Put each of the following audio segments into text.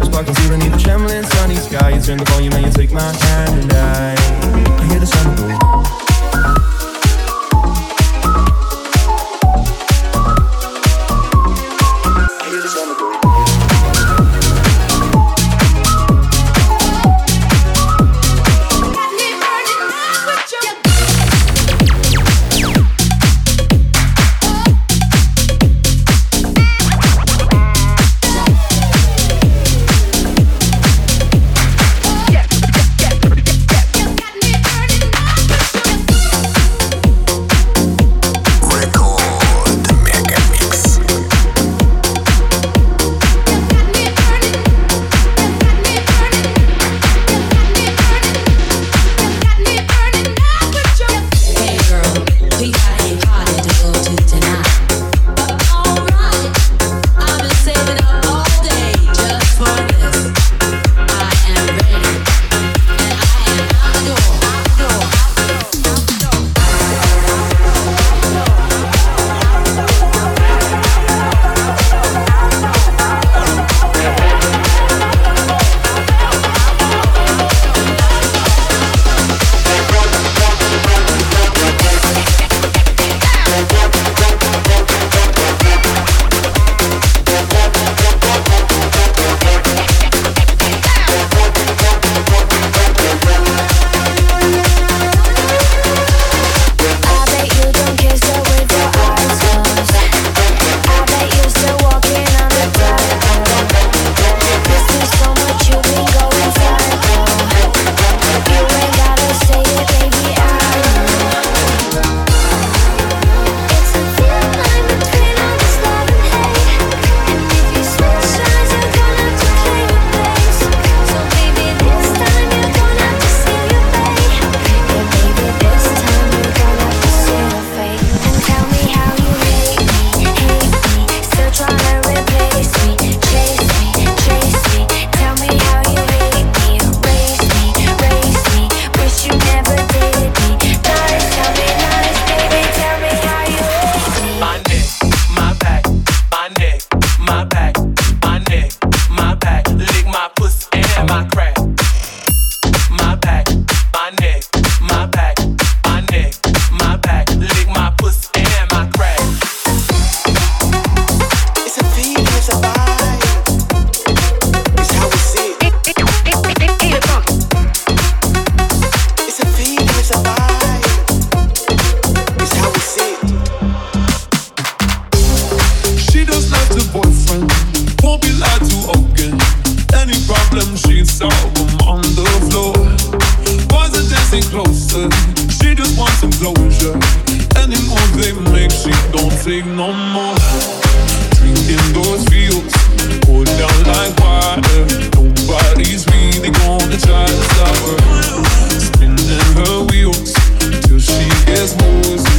Sparkles walking beneath the trembling sunny sky You turn the volume and you take my hand and I, I hear the sun go. She just wants some closure. They make, she don't take no more. Drinking those poured down like water. Nobody's really gonna try to stop her. Spinning her wheels till she gets loose.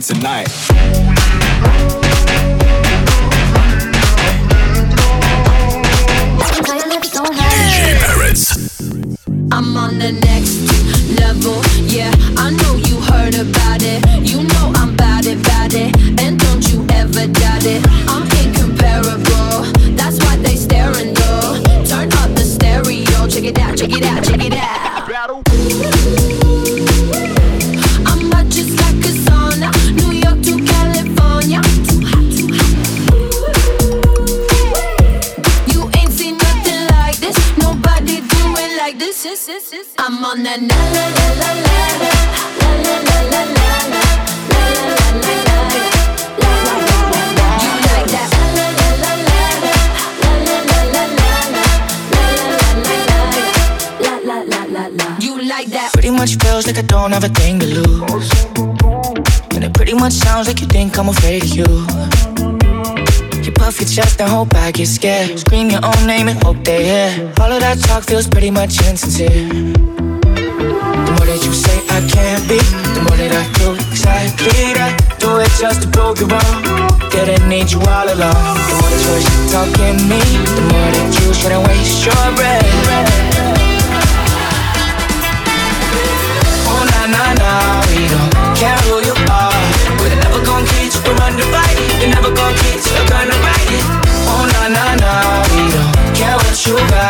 tonight. Get scared. Scream your own name and hope they hear. All of that talk feels pretty much insincere. The more that you say I can't be, the more that I do exactly that. Do it just to prove you wrong. Didn't need you all along. The more choice you talk in me, the more that you shouldn't waste your breath. Care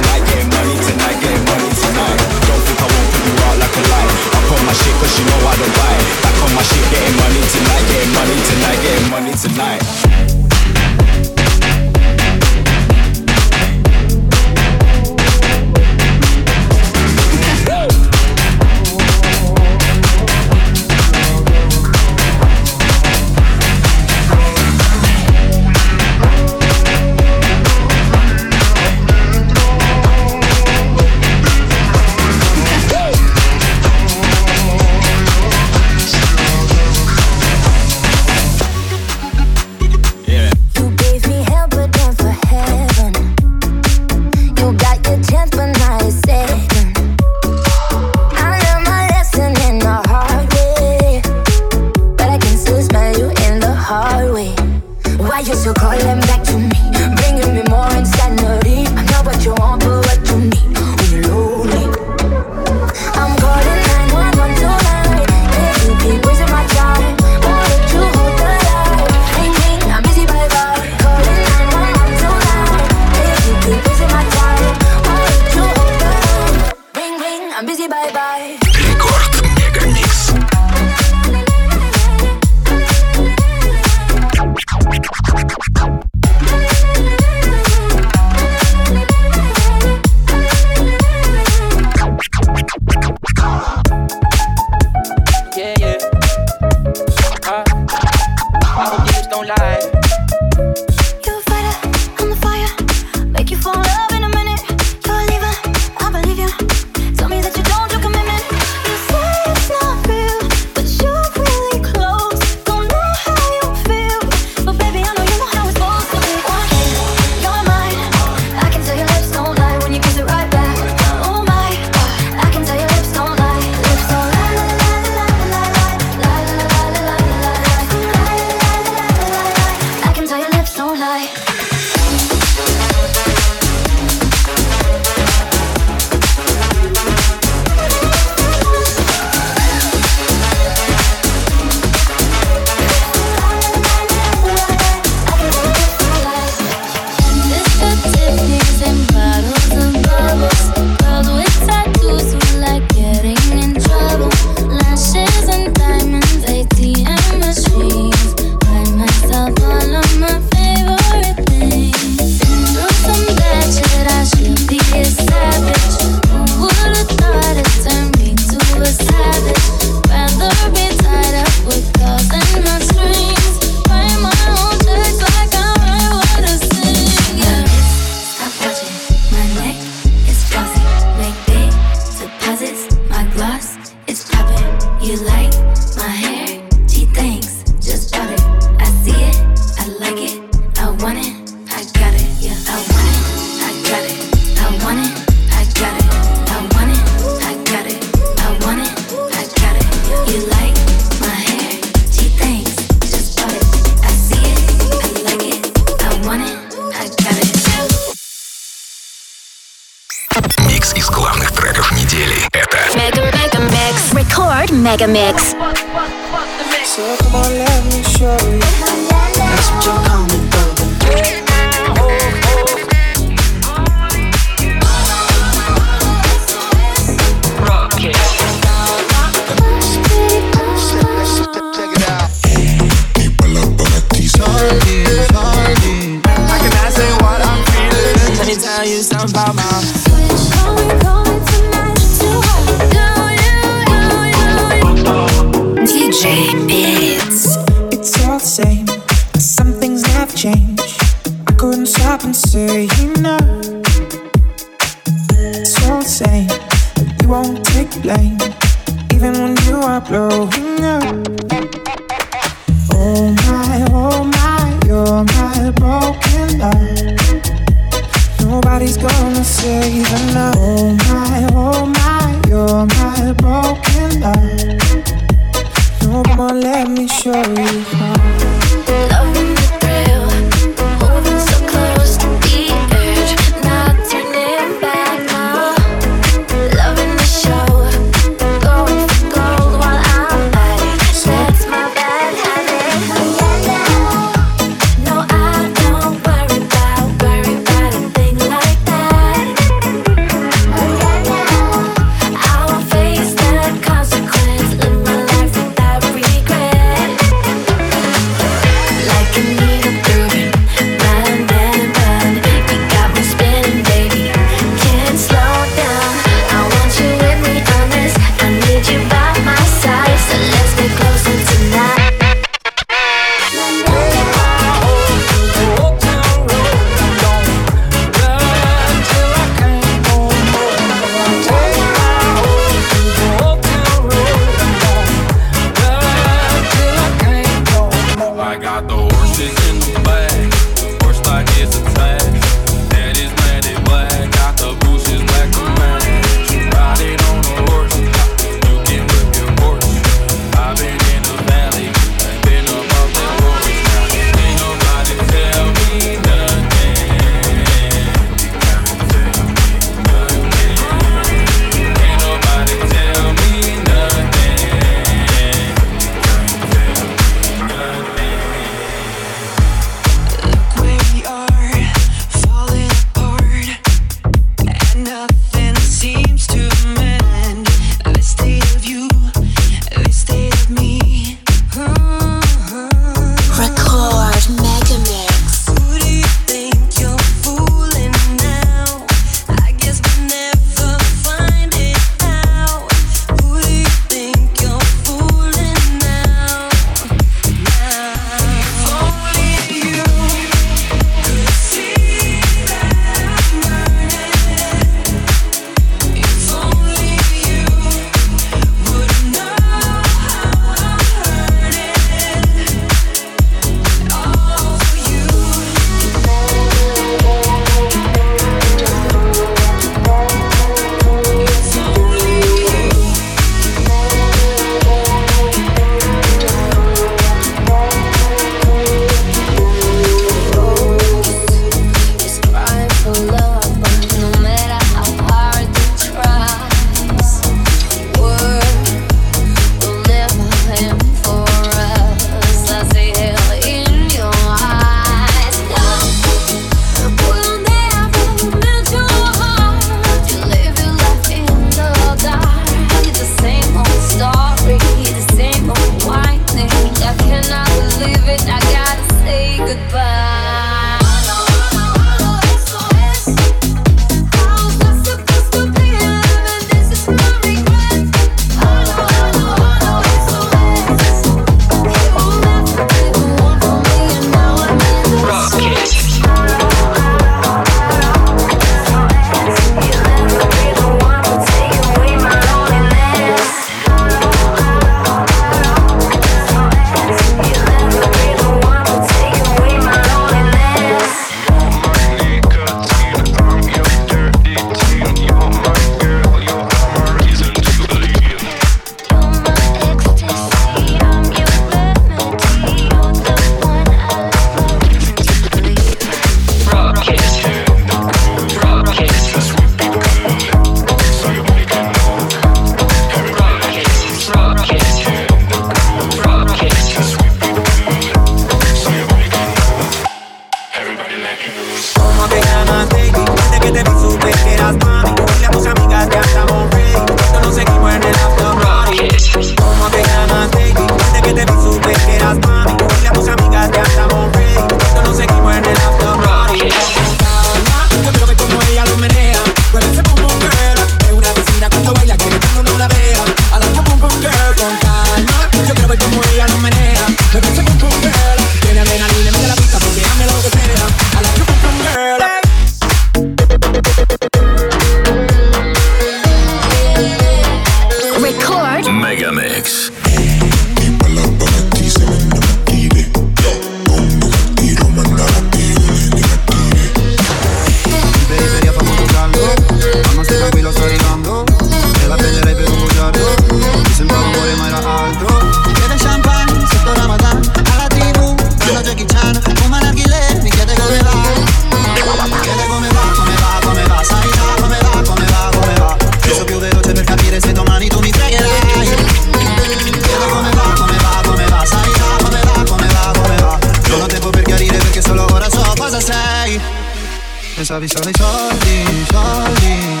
pensavi solo ai soldi, soldi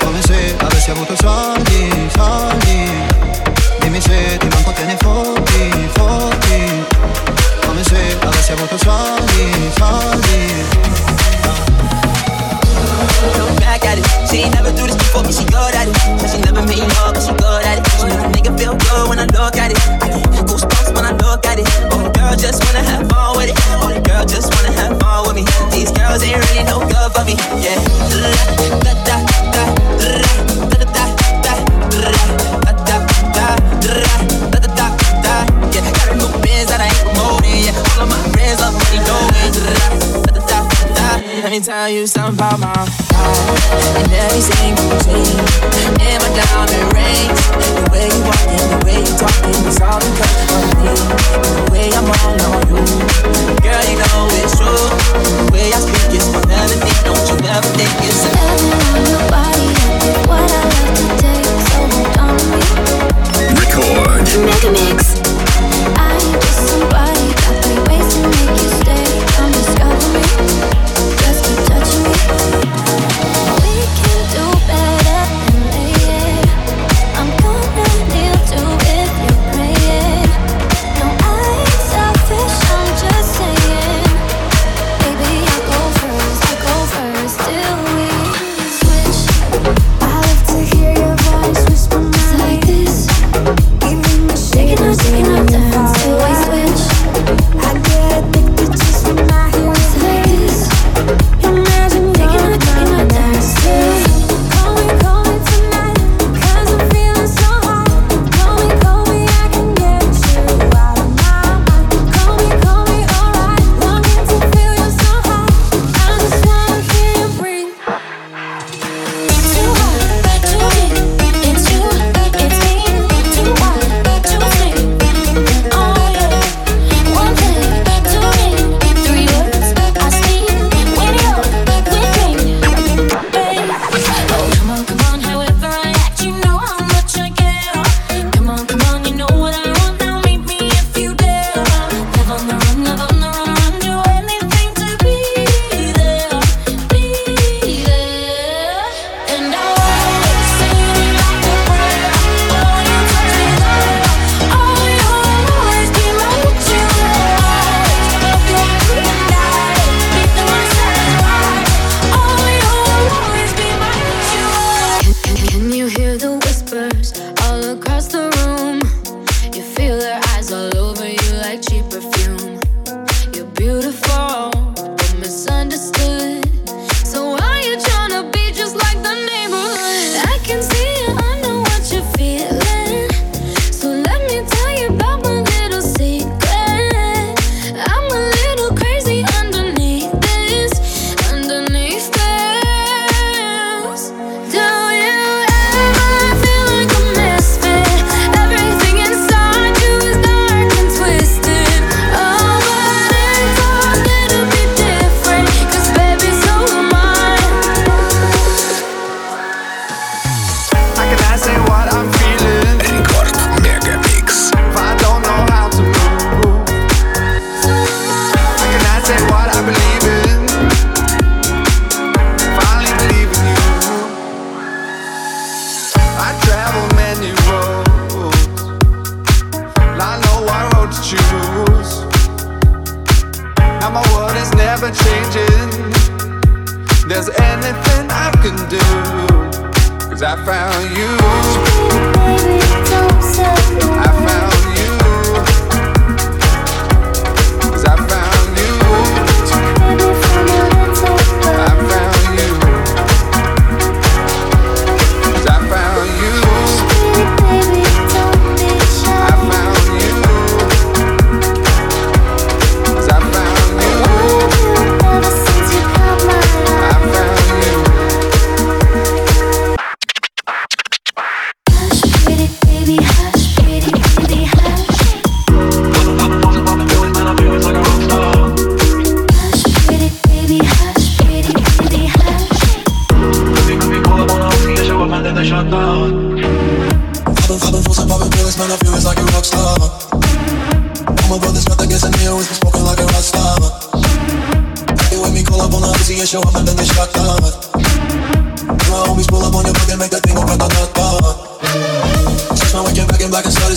Come se avessi avuto soldi, soldi Dimmi se ti manco te ne fotti, fotti Come se avessi avuto soldi, soldi Look back at it. She ain't never do this before, but she good at it. And she never pay love, but she good at it. She make a nigga feel good when I look at it. I get goosebumps when I look at it. Oh, girl just wanna have fun with it. Oh, girl just wanna have fun with me. These girls ain't really no good for me. Yeah. Da, da, da, da, da. Let me tell you something about my life And every single dream In my diamond rings. The way you walking, the way you talking It's all because of me. The way I'm all on you. Girl, you know it's true. The way I speak is my melody Don't you ever think it's a on your body What I love to take So hold on to me. Record. Mega Mix. I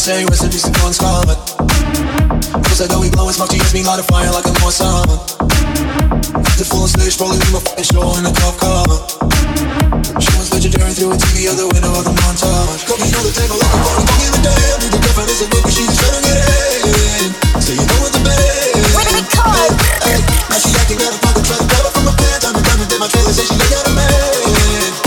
say rest in peace and go in Cause I know we blowin' smoke, she hits me light of fire like I'm on someone The full stage rolling in my fucking show in a cup cover. She was legendary through a TV out the window of the montage. Got me on the table like a party, don't give a damn Need the definition of what she's trying to get in. So you know what the bed is. Now she acting out of pocket, trying to grab it from my pants I'm a diamond, then my trailer says she ain't got a man.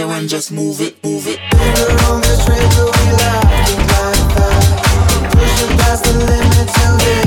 faster and just move it, move it. We're on this train till we laugh, laugh, laugh. Pushing past the limit till